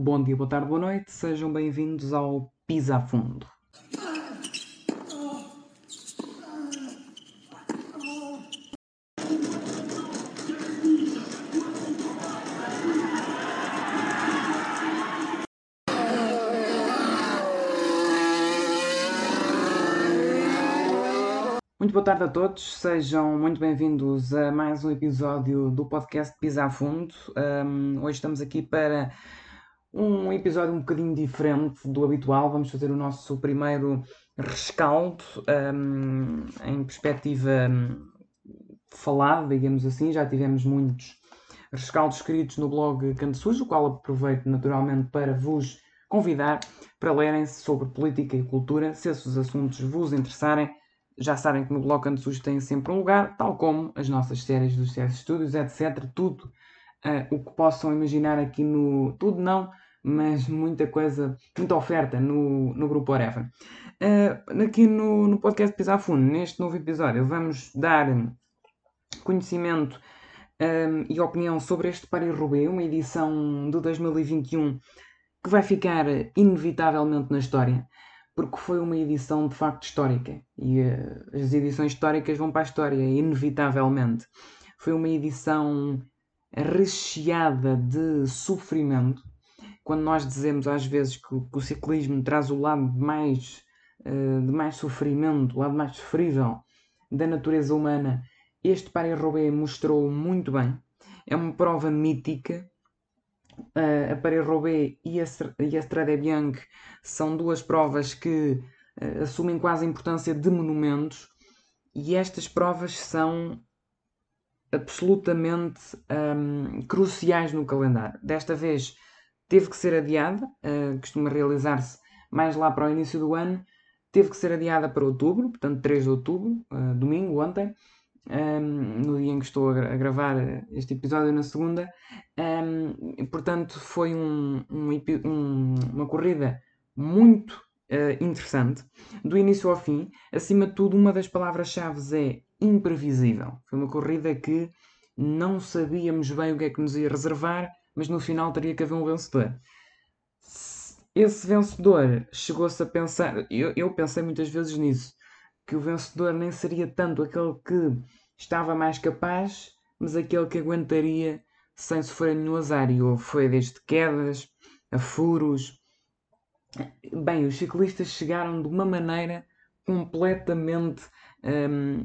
Bom dia, boa tarde, boa noite, sejam bem-vindos ao Pisa a Fundo. Muito boa tarde a todos, sejam muito bem-vindos a mais um episódio do podcast Pisa a Fundo. Um, hoje estamos aqui para um episódio um bocadinho diferente do habitual. Vamos fazer o nosso primeiro rescaldo um, em perspectiva falada, digamos assim. Já tivemos muitos rescaldos escritos no blog Canto Sujo, o qual aproveito naturalmente para vos convidar para lerem sobre política e cultura, se esses assuntos vos interessarem já sabem que no Blog Canto Sujo tem sempre um lugar, tal como as nossas séries dos CS Studios, etc. Tudo uh, o que possam imaginar aqui no. Tudo não, mas muita coisa, muita oferta no, no grupo Oreva. Uh, aqui no, no podcast Pisar Fundo, neste novo episódio, vamos dar conhecimento um, e opinião sobre este Paris-Roubaix, uma edição de 2021 que vai ficar inevitavelmente na história porque foi uma edição de facto histórica e uh, as edições históricas vão para a história, inevitavelmente. Foi uma edição recheada de sofrimento. Quando nós dizemos às vezes que, que o ciclismo traz o lado mais, uh, de mais sofrimento, o lado mais sofrível da natureza humana, este Paris-Roubaix mostrou muito bem. É uma prova mítica uh, a Paris-Roubaix e a, e a Strade Bianche são duas provas que uh, assumem quase a importância de monumentos e estas provas são absolutamente um, cruciais no calendário. Desta vez teve que ser adiada, uh, costuma realizar-se mais lá para o início do ano, teve que ser adiada para outubro, portanto 3 de outubro, uh, domingo, ontem, um, no dia em que estou a, gravar este episódio, na segunda. Um, portanto, foi um, uma corrida muito uh, interessante, do início ao fim. Acima de tudo, uma das palavras-chave é imprevisível. Foi uma corrida que não sabíamos bem o que é que nos ia reservar, mas no final teria que haver um vencedor. Esse vencedor chegou-se a pensar, eu, eu pensei muitas vezes nisso, que o vencedor nem seria tanto aquele que estava mais capaz, mas aquele que aguentaria sem sofrer nenhum azar. E foi desde quedas a furos. Bem, os ciclistas chegaram de uma maneira completamente um,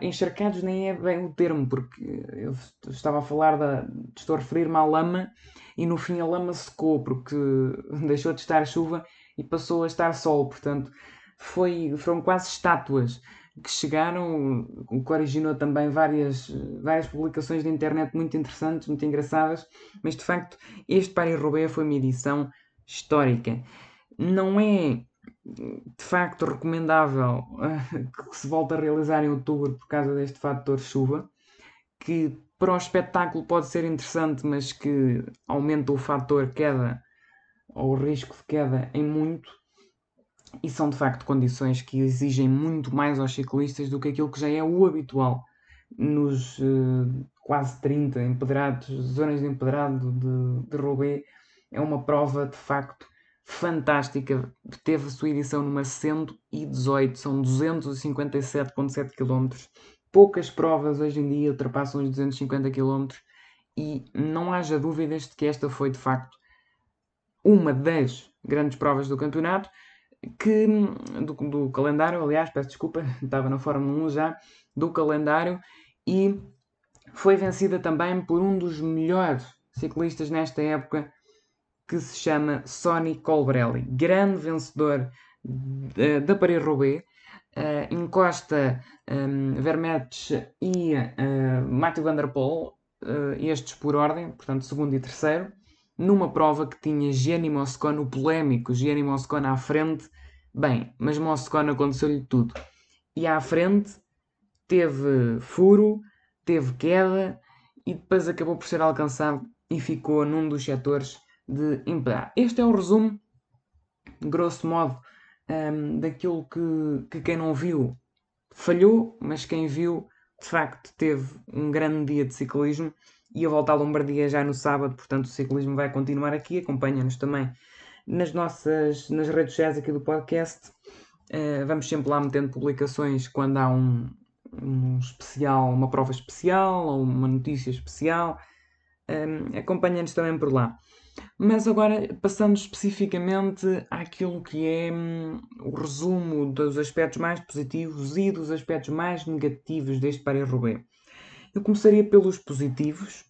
encharcados. Nem é bem o termo, porque eu estava a falar da. Estou a referir-me à lama e no fim a lama secou, porque deixou de estar chuva e passou a estar sol. Portanto, foi, foram quase estátuas que chegaram, o que originou também várias, várias publicações de internet muito interessantes, muito engraçadas, mas de facto este Paris-Roubaix foi uma edição histórica. Não é de facto recomendável que se volte a realizar em outubro por causa deste fator chuva, que para o espetáculo pode ser interessante, mas que aumenta o fator queda ou o risco de queda em muito e são de facto condições que exigem muito mais aos ciclistas do que aquilo que já é o habitual nos uh, quase 30 empedrados, zonas de empedrado de, de Roubaix. É uma prova de facto fantástica. Teve a sua edição número 118, são 257,7 km. Poucas provas hoje em dia ultrapassam os 250 km e não haja dúvidas de que esta foi de facto uma das grandes provas do campeonato que, do, do, calendário, aliás, peço desculpa, estava na Fórmula 1 já, do calendário, e foi vencida também por um dos melhores ciclistas nesta época, que se chama Sonny Colbrelli, grande vencedor da Paris-Roubaix, uh, encosta um, Vermetes e uh, Matthew Van Der Poel, uh, estes por ordem, portanto segundo e terceiro, numa prova que tinha Gianni Moscone, o polémico Gianni Moscone à frente. Bem, mas Moscone aconteceu-lhe tudo. E à frente teve furo, teve queda e depois acabou por ser alcançado e ficou num dos setores de empedrar. Este é o resumo, grosso modo, um, daquilo que, que quem não viu falhou, mas quem viu de facto teve um grande dia de ciclismo e a volta à Lombardia já no sábado, portanto o ciclismo vai continuar aqui. Acompanha-nos também nas nossas nas redes sociais aqui do podcast. Uh, vamos sempre lá metendo publicações quando há um, um especial, uma prova especial ou uma notícia especial. Um, Acompanha-nos também por lá. Mas agora, passando especificamente àquilo que é hum, o resumo dos aspectos mais positivos e dos aspectos mais negativos deste Paris-Roubaix. Eu começaria pelos positivos,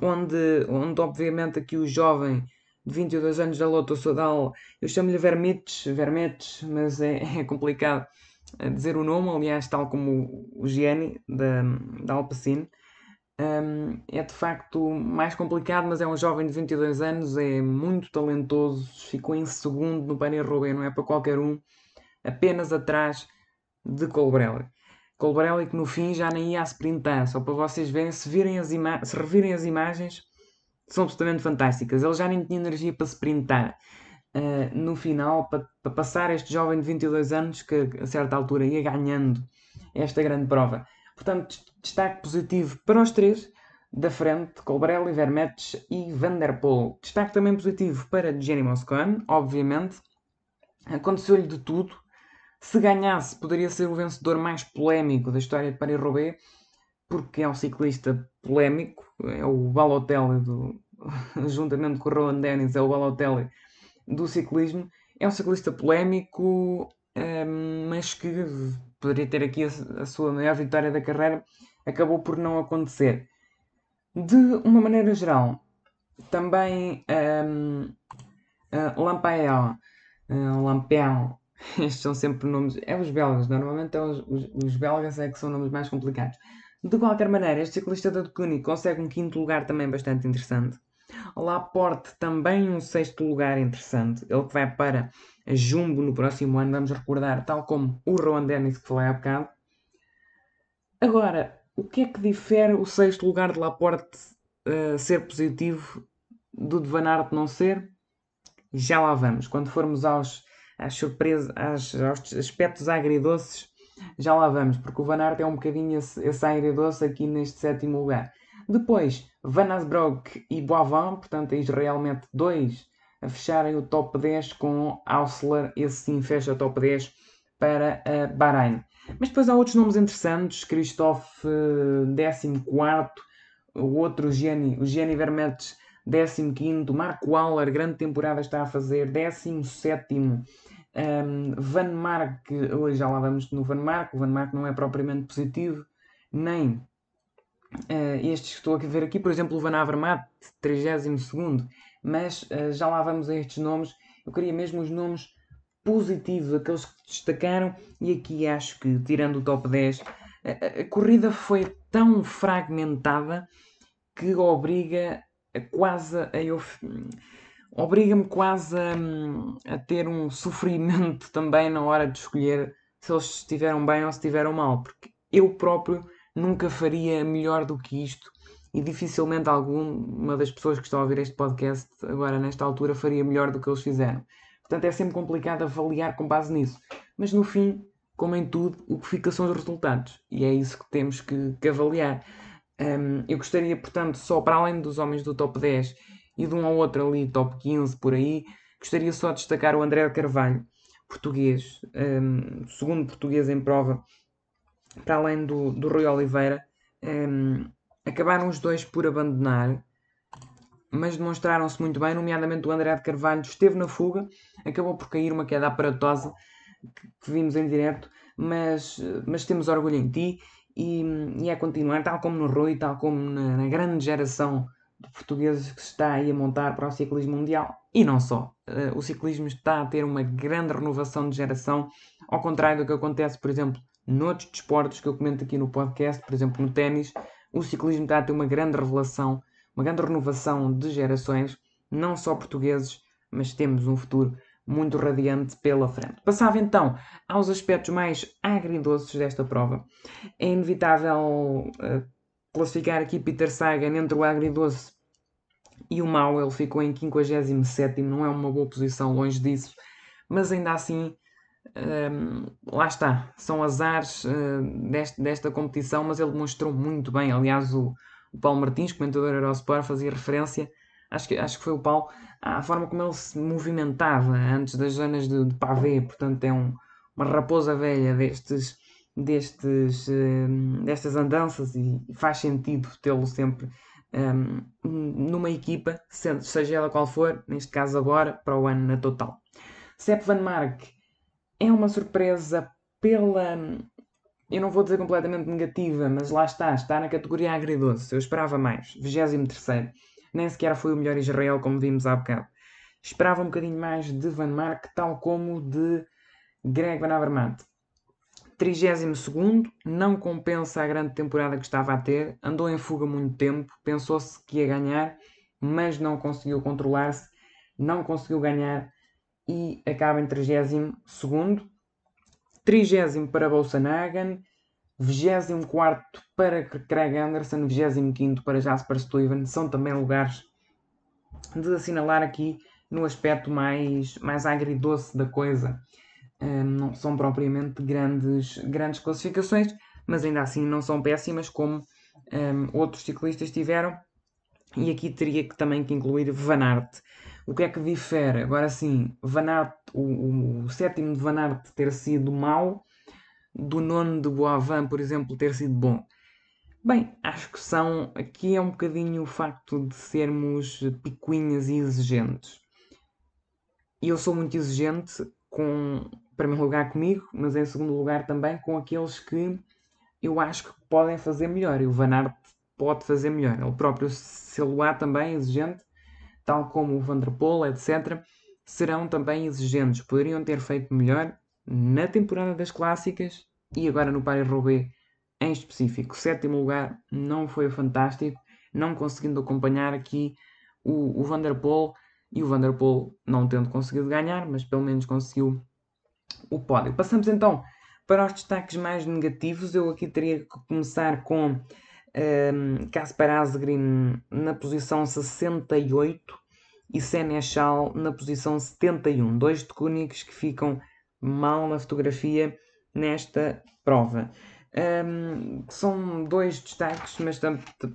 onde, onde obviamente aqui o jovem de 22 anos da Lotto Sodal, eu chamo-lhe Vermites, Vermetes, mas é, é, complicado dizer o nome, aliás, tal como o Gianni da, da um, é de facto mais complicado, mas é um jovem de 22 anos, é muito talentoso, ficou em segundo no Paris-Roubaix, não é para qualquer um, apenas atrás de Colbrelli. Colbrelli que no fim já nem ia a sprintar, só para vocês verem, se, virem as se revirem as imagens, são absolutamente fantásticas. Ele já nem tinha energia para sprintar. Uh, no final, para, para, passar este jovem de 22 anos que a certa altura ia ganhando esta grande prova. Portanto, destaque positivo para os três da frente, Colbrelli, Vermetes e Van Der Poel. Destaque também positivo para Jenny Moscone, obviamente. Aconteceu-lhe de tudo. Se ganhasse, poderia ser o vencedor mais polémico da história de Paris-Roubaix, porque é um ciclista polémico, é o Balotelli, do, juntamente com o Roland Dennis, é o Balotelli do ciclismo. É um ciclista polémico, um, mas que poderia ter aqui a, a, sua maior vitória da carreira, acabou por não acontecer. De uma maneira geral, também um, uh, uh, estes são sempre nomes, é os belgas, normalmente é os, os, os, belgas é que são nomes mais complicados. De qualquer maneira, este ciclista da Ducati consegue um quinto lugar também bastante interessante. Laporte também um sexto lugar interessante. Ele que vai para Jumbo no próximo ano, vamos recordar, tal como o Rowan Dennis que falei há bocado. Agora, o que é que difere o sexto lugar de Laporte uh, ser positivo do de Van Aert não ser? Já lá vamos. Quando formos aos, às aos, aos aspectos agridoces, já lá vamos, porque o Van Aert é um bocadinho esse, esse agridoce aqui neste sétimo lugar. Depois, Van Asbroek e Boivin, portanto, tens realmente dois a fecharem o top 10 com Ausler, esse sim fecha o top 10 para a Bahrein. Mas depois há outros nomes interessantes, Christophe 14, o outro Gianni, o Gianni Vermetes 15, Marco Waller, grande temporada está a fazer, 17. Um, Van Mark, hoje já lá vamos no Van Mark, o Van Mark não é propriamente positivo, nem Uh, estes que estou a ver aqui, por exemplo, o Van Avermaet, 32, mas uh, já lá vamos a estes nomes. Eu queria mesmo os nomes positivos, aqueles que destacaram, e aqui acho que, tirando o top 10, a, a corrida foi tão fragmentada que obriga a quase a eu. Obriga-me quase a, a ter um sofrimento também na hora de escolher se eles estiveram bem ou se estiveram mal, porque eu próprio nunca faria melhor do que isto e dificilmente alguma das pessoas que estão a ouvir este podcast agora nesta altura faria melhor do que eles fizeram. Portanto, é sempre complicado avaliar com base nisso. Mas no fim, como em tudo, o que fica são os resultados. E é isso que temos que, que avaliar. Um, eu gostaria, portanto, só para além dos homens do top 10 e de um ou outro ali, top 15 por aí, gostaria só de destacar o André Carvalho, português, um, segundo português em prova, para além do, do Rui Oliveira, um, ehm, acabaram os dois por abandonar, mas demonstraram-se muito bem, nomeadamente o André de Carvalho esteve na fuga, acabou por cair uma queda aparatosa que, que vimos em direto, mas, mas temos orgulho em ti e, e é continuar, tal como no Rui, tal como na, na grande geração de portugueses que se está aí a montar para o ciclismo mundial e não só. Uh, o ciclismo está a ter uma grande renovação de geração, ao contrário do que acontece, por exemplo, noutros desportos que eu comento aqui no podcast, por exemplo no ténis, o ciclismo está a ter uma grande revelação, uma grande renovação de gerações, não só portugueses, mas temos um futuro muito radiante pela frente. Passava então aos aspectos mais agridoces desta prova. É inevitável uh, classificar aqui Peter Sagan entre o agridoce e o mau. Ele ficou em 57, não é uma boa posição, longe disso, mas ainda assim um, lá está, são azares uh, deste, desta competição, mas ele demonstrou muito bem. Aliás, o, o Paulo Martins, comentador Eurosport, fazia referência, acho que, acho que foi o Paulo, à forma como ele se movimentava antes das zonas de, de pavê, portanto é um, uma raposa velha destes, destes, um, destas andanças e faz sentido tê-lo sempre um, numa equipa, seja ela qual for, neste caso agora, para o ano na total. Sepp Van Mark é uma surpresa pela. Eu não vou dizer completamente negativa, mas lá está, está na categoria agridoce. Eu esperava mais. 23. Nem sequer foi o melhor Israel, como vimos há bocado. Esperava um bocadinho mais de Van Mark, tal como de Greg Van Avermaet. 32 não compensa a grande temporada que estava a ter, andou em fuga muito tempo, pensou-se que ia ganhar, mas não conseguiu controlar-se, não conseguiu ganhar e acaba em 32 30 para Bolsanagan, 24 para Craig Anderson, 25 para Jasper Stuyven, são também lugares de assinalar aqui no aspecto mais, mais agridoce da coisa. Um, não são propriamente grandes, grandes classificações, mas ainda assim não são péssimas como um, outros ciclistas tiveram. E aqui teria que, também que incluir Van Aert. O que é que difere? Agora sim, Van Aert, o, o sétimo de Van Aert ter sido mau, do nono de Boavan, por exemplo, ter sido bom. Bem, acho que são. Aqui é um bocadinho o facto de sermos picuinhas e exigentes. E eu sou muito exigente com, primeiro lugar comigo, mas em segundo lugar também com aqueles que eu acho que podem fazer melhor. E o Van Aert pode fazer melhor. Ele próprio, se ele há também exigente, tal como o Vanderpool, etc., serão também exigentes. Poderiam ter feito melhor na temporada das clássicas e agora no Paris-Roubaix em específico. Sétimo lugar não foi fantástico, não conseguindo acompanhar aqui o, o Vanderpool e o Vanderpool não tendo conseguido ganhar, mas pelo menos conseguiu o pódio. Passamos então para os destaques mais negativos. Eu aqui teria que começar com um, Kaspar Asgreen na posição 68 e Senechal na posição 71. Dois técnicos que ficam mal na fotografia nesta prova. Um, são dois destaques, mas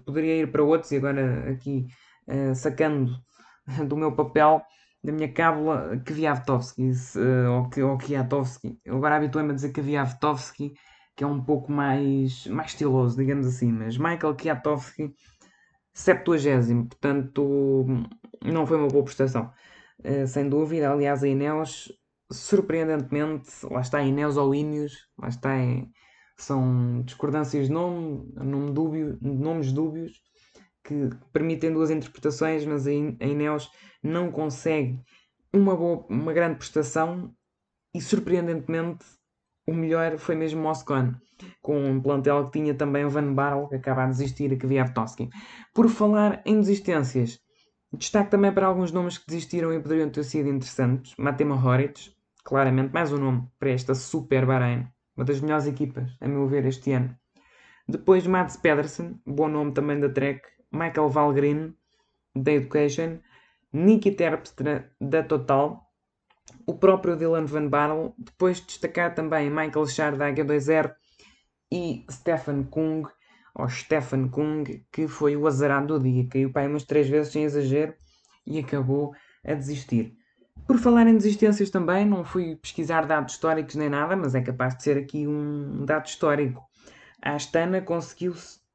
poderia ir para outros, e agora aqui uh, sacando do meu papel, da minha cábula, Kwiatkowski, uh, ou, ou Kwiatkowski. Eu agora habituei-me a dizer Kwiatkowski, que é um pouco mais, mais estiloso, digamos assim, mas Michael Kwiatkowski, 70, portanto não foi uma boa prestação, uh, sem dúvida. Aliás, a Ineos, surpreendentemente, lá está Ineos ou Ineos, lá está, é, são discordâncias de nome, nome dúbio, nomes dúbios, que permitem duas interpretações, mas a Ineos não consegue uma, boa, uma grande prestação e surpreendentemente o melhor foi mesmo Moscone, com um plantel que tinha também o Van Barl, que acaba a desistir, e que Kwiatkowski. Por falar em desistências, destaque também para alguns nomes que desistiram e poderiam ter sido interessantes. Matema Horitz, claramente mais um nome para esta Super Bahrein, uma das melhores equipas, a meu ver, este ano. Depois Mats Pedersen, bom nome também da Trek, Michael Valgren, da Education, Nicky Terpstra, da Total, o próprio Dylan Van Barle, depois destacar também Michael Schar da H2R e Stefan Kung, ou Stefan Kung, que foi o azarado do dia, caiu para aí umas três vezes sem exagero e acabou a desistir. Por falar em desistências também, não fui pesquisar dados históricos nem nada, mas é capaz de ser aqui um dado histórico. A Astana conseguiu,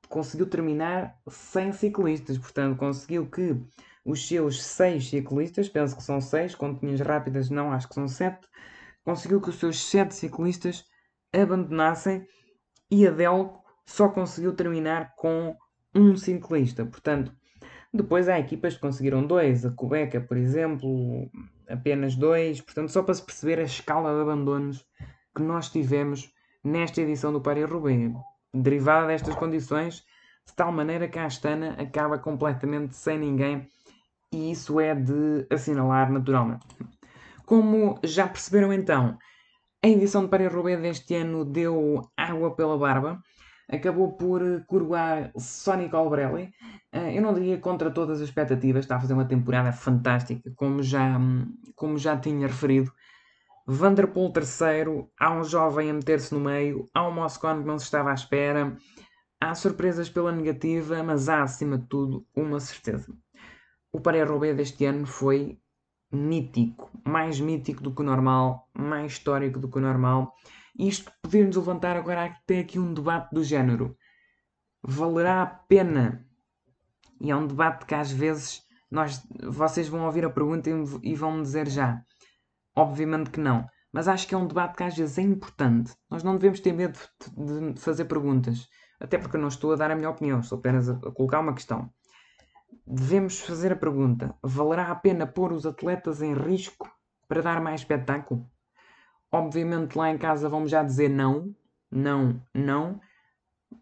conseguiu terminar sem ciclistas, portanto, conseguiu que os seus seis ciclistas, penso que são seis, continhas rápidas não, acho que são sete, conseguiu que os seus sete ciclistas abandonassem e a Delco só conseguiu terminar com um ciclista. Portanto, depois há equipas que conseguiram dois, a Cubeca, por exemplo, apenas dois. Portanto, só para se perceber a escala de abandonos que nós tivemos nesta edição do Paris-Roubaix, derivada destas condições, de tal maneira que a Astana acaba completamente sem ninguém e isso é de assinalar naturalmente. Como já perceberam então, a edição de Paris-Roubaix deste ano deu água pela barba, acabou por coroar Sonny Colbrelli. Eh, eu não diria contra todas as expectativas, está a fazer uma temporada fantástica, como já, como já tinha referido. Vanderpool terceiro, há um jovem a meter-se no meio, há um Moscone que não se estava à espera, Há surpresas pela negativa, mas há, acima de tudo, uma certeza. O Paris-Roubaix deste ano foi mítico, mais mítico do que o normal, mais histórico do que o normal. Isto poder-nos levantar agora até aqui um debate do género. Valerá a pena? E é um debate que às vezes nós, vocês vão ouvir a pergunta e vão me dizer já. Obviamente que não. Mas acho que é um debate que às vezes é importante. Nós não devemos ter medo de fazer perguntas. Até porque eu não estou a dar a minha opinião, estou apenas a colocar uma questão. Devemos fazer a pergunta: valerá a pena pôr os atletas em risco para dar mais espetáculo? Obviamente lá em casa vamos já dizer não, não, não,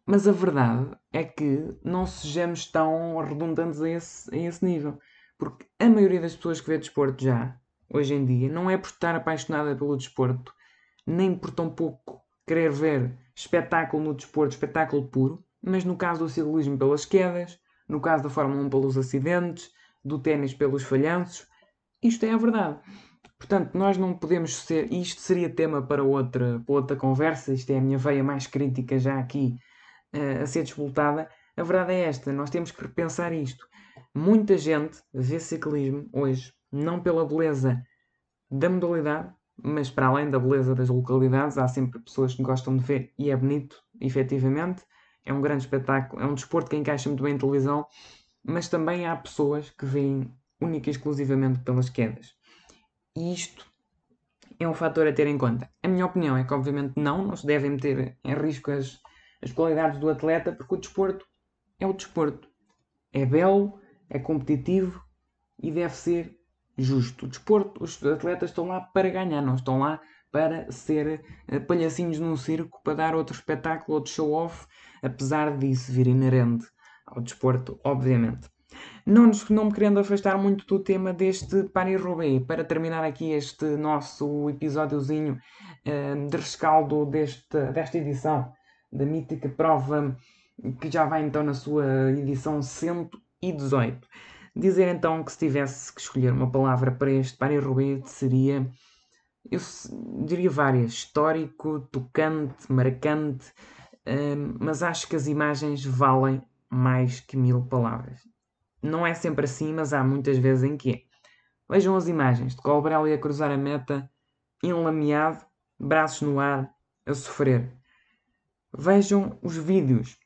mas a verdade é que não sejamos tão redundantes a esse, a esse nível. Porque a maioria das pessoas que vê desporto já, hoje em dia, não é por estar apaixonada pelo desporto, nem por tão pouco querer ver espetáculo no desporto, espetáculo puro, mas no caso do ciclismo pelas quedas, no caso da Fórmula 1 pelos acidentes, do ténis pelos falhanços, isto é a verdade. Portanto, nós não podemos ser. Isto seria tema para outra, para outra conversa. Isto é a minha veia mais crítica já aqui uh, a ser disputada. A verdade é esta: nós temos que repensar isto. Muita gente vê ciclismo hoje, não pela beleza da modalidade, mas para além da beleza das localidades, há sempre pessoas que gostam de ver e é bonito, efetivamente. É um grande espetáculo, é um desporto que encaixa muito bem em televisão, mas também há pessoas que veem única e exclusivamente pelas quedas. E isto é um fator a ter em conta. A minha opinião é que, obviamente, não, não se devem meter em risco as, as qualidades do atleta, porque o desporto é o desporto. É belo, é competitivo e deve ser justo. O desporto, os atletas estão lá para ganhar, não estão lá para ser eh, palhacinhos num circo, para dar outro espetáculo, outro show-off, apesar disso vir inerente ao desporto, obviamente. Não, nos, não me querendo afastar muito do tema deste Paris-Roubaix, para terminar aqui este nosso episódiozinho uh, de rescaldo deste, desta edição da mítica prova que já vai então na sua edição 118. Dizer então que se tivesse que escolher uma palavra para este Paris-Roubaix seria, eu diria várias, histórico, tocante, marcante, hum, mas acho que as imagens valem mais que mil palavras. Não é sempre assim, mas há muitas vezes em que é. Vejam as imagens de Colbrelli a cruzar a meta, enlameado, braços no ar, a sofrer. Vejam os vídeos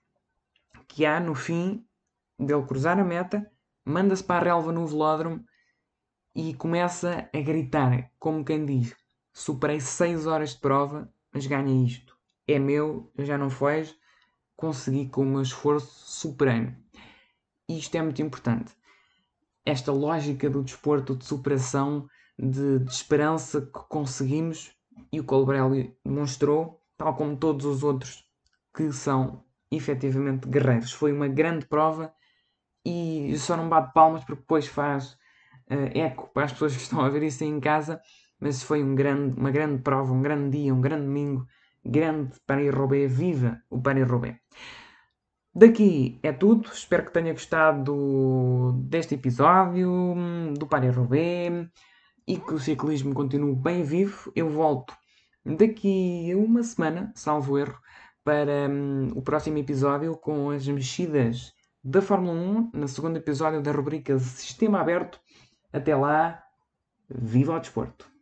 que há no fim dele cruzar a meta manda-se para a relva no velódromo e começa a gritar, como quem diz: Superei 6 horas de prova, mas ganhei isto. É meu, já não foi, consegui com o meu esforço, superei-me. E isto é muito importante. Esta lógica do desporto de superação, de, de esperança que conseguimos, e o Colbrelli demonstrou, tal como todos os outros que são efetivamente guerreiros. Foi uma grande prova e só não bate palmas porque depois faz uh, eco para as pessoas que estão a ver isso em casa. Mas foi um grande, uma grande prova, um grande dia, um grande domingo, grande Paris-Roubaix, viva o Paris-Roubaix. Daqui é tudo, espero que tenha gostado deste episódio, do Paris-Roubaix e que o ciclismo continue bem vivo. Eu volto daqui a uma semana, salvo erro, para um, o próximo episódio com as mexidas da Fórmula 1, no segundo episódio da rubrica Sistema Aberto. Até lá, viva o desporto!